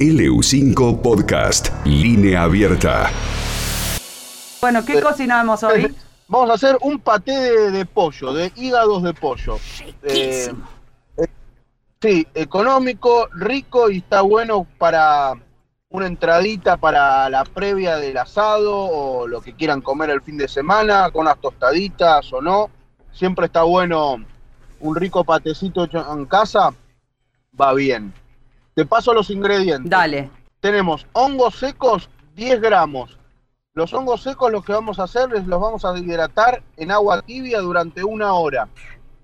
LU5 Podcast, línea abierta. Bueno, ¿qué cocinamos hoy? Vamos a hacer un paté de, de pollo, de hígados de pollo. Eh, eh, sí, económico, rico y está bueno para una entradita para la previa del asado o lo que quieran comer el fin de semana, con unas tostaditas o no. Siempre está bueno un rico patecito hecho en casa, va bien. Te paso los ingredientes. Dale. Tenemos hongos secos, 10 gramos. Los hongos secos lo que vamos a hacer es los vamos a hidratar en agua tibia durante una hora.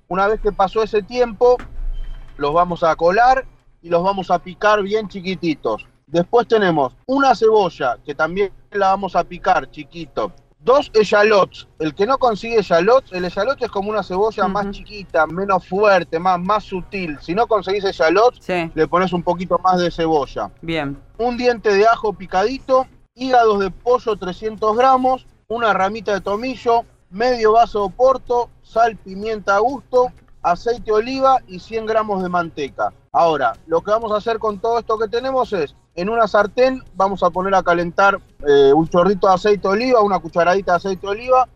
Una vez que pasó ese tiempo, los vamos a colar y los vamos a picar bien chiquititos. Después tenemos una cebolla que también la vamos a picar chiquito. Dos echalots. El que no consigue echalots, el echalot es como una cebolla más chiquita, menos fuerte, más, más sutil. Si no conseguís echalots, Sí. le pones un poquito más de cebolla. Bien. Un diente de ajo picadito, hígados de pollo 300 gramos, una ramita de tomillo, medio vaso de oporto, sal, pimienta a gusto, aceite de oliva y 100 gramos de manteca. Ahora, lo que vamos a hacer con todo esto que tenemos es, en una sartén vamos a poner a calentar eh, un chorrito de aceite de oliva, una cucharadita de aceite de oliva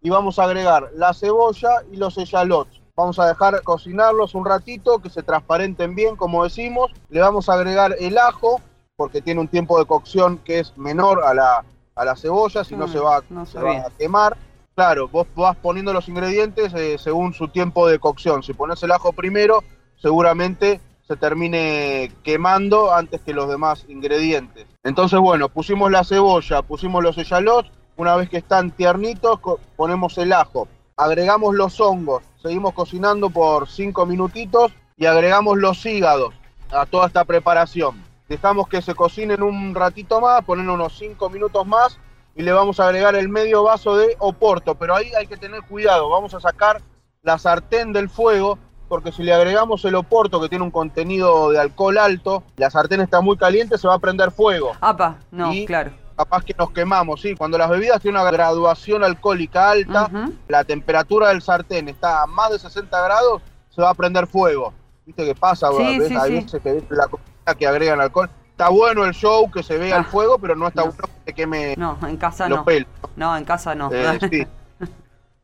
y vamos a agregar la cebolla y los echalots. Vamos a dejar cocinarlos un ratito, que se transparenten bien, como decimos. Le vamos a agregar el ajo, porque tiene un tiempo de cocción que es menor a la, a la cebolla, si no Mm, se, va, no se va a quemar. Claro, vos vas poniendo los ingredientes eh, según su tiempo de cocción. Si pones el ajo primero, seguramente se termine quemando antes que los demás ingredientes. Entonces, bueno, pusimos la cebolla, pusimos los echalots, una vez que están tiernitos, ponemos el ajo, agregamos los hongos, seguimos cocinando por 5 minutitos y agregamos los hígados a toda esta preparación. Dejamos que se cocinen un ratito más, ponen unos 5 minutos más y le vamos a agregar el medio vaso de oporto, pero ahí hay que tener cuidado, vamos a sacar la sartén del fuego porque si le agregamos el oporto que tiene un contenido de alcohol alto, la sartén está muy caliente, se va a prender fuego. Apa, no, Y- claro. Capaz que nos quemamos, sí. Cuando las bebidas tienen una graduación alcohólica alta, la temperatura del sartén está a más de 60 grados, se va a prender fuego. ¿Viste qué pasa? Sí, sí, Hay sí. veces que la comida que agregan alcohol. Está bueno el show, que se vea Ah. el fuego, pero no está No. bueno que queme No, en casa los no. pelos. No, en casa no. Eh, sí.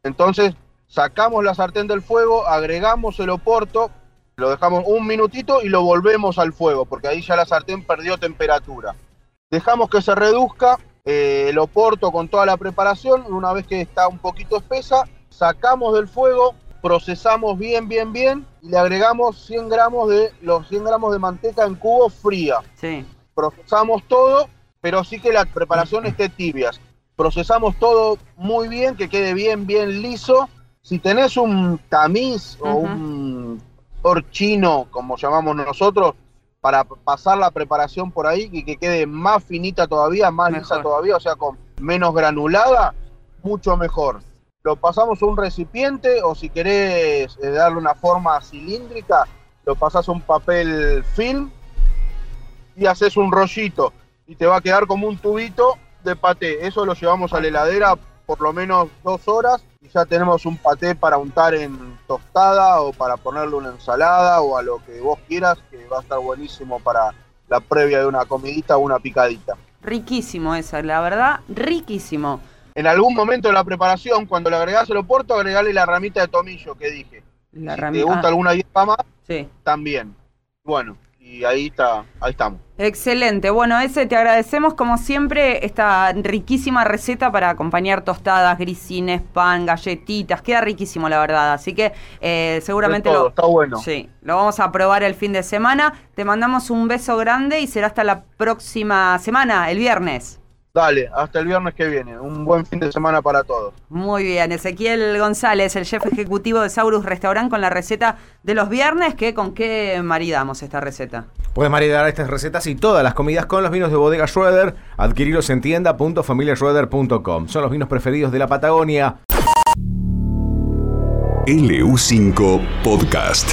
Entonces, sacamos la sartén del fuego, agregamos el oporto, lo dejamos un minutito y lo volvemos al fuego, porque ahí ya la sartén perdió temperatura. Dejamos que se reduzca eh, el oporto con toda la preparación, una vez que está un poquito espesa, sacamos del fuego, procesamos bien, bien, bien y le agregamos 100 gramos de los 100 gramos de manteca en cubo fría Sí. procesamos todo, pero sí que la preparación esté tibia. Procesamos todo muy bien, que quede bien, bien liso. Si tenés un tamiz o un horchino, como llamamos nosotros, para pasar la preparación por ahí y que quede más finita todavía, más lisa todavía, o sea, con menos granulada, mucho mejor. Lo pasamos a un recipiente o si querés eh, darle una forma cilíndrica, lo pasás a un papel film y haces un rollito y te va a quedar como un tubito de paté. Eso lo llevamos a la heladera por lo menos dos horas y ya tenemos un paté para untar en tostada o para ponerle una ensalada o a lo que vos quieras, que va a estar buenísimo para la previa de una comidita o una picadita. Riquísimo eso, la verdad, riquísimo. En algún momento de la preparación, cuando le agregás el oporto, agregale la ramita de tomillo que dije. La si rami- te gusta ah, alguna hierba más, sí. también. Bueno, y ahí está, ahí estamos. Excelente. Bueno, ese te agradecemos como siempre esta riquísima receta para acompañar tostadas, grisines, pan, galletitas. Queda riquísimo, la verdad. Así que eh, seguramente todo, lo, está bueno. sí, lo vamos a probar el fin de semana. Te mandamos un beso grande y será hasta la próxima semana, el viernes. Dale, hasta el viernes que viene. Un buen fin de semana para todos. Muy bien, Ezequiel González, el chef ejecutivo de Saurus Restaurant con la receta de los viernes, que con qué maridamos esta receta. Puedes maridar estas recetas y todas las comidas con los vinos de bodega Schroeder. Adquirirlos en tienda.familiaschroeder.com. Son los vinos preferidos de la Patagonia. LU5 Podcast.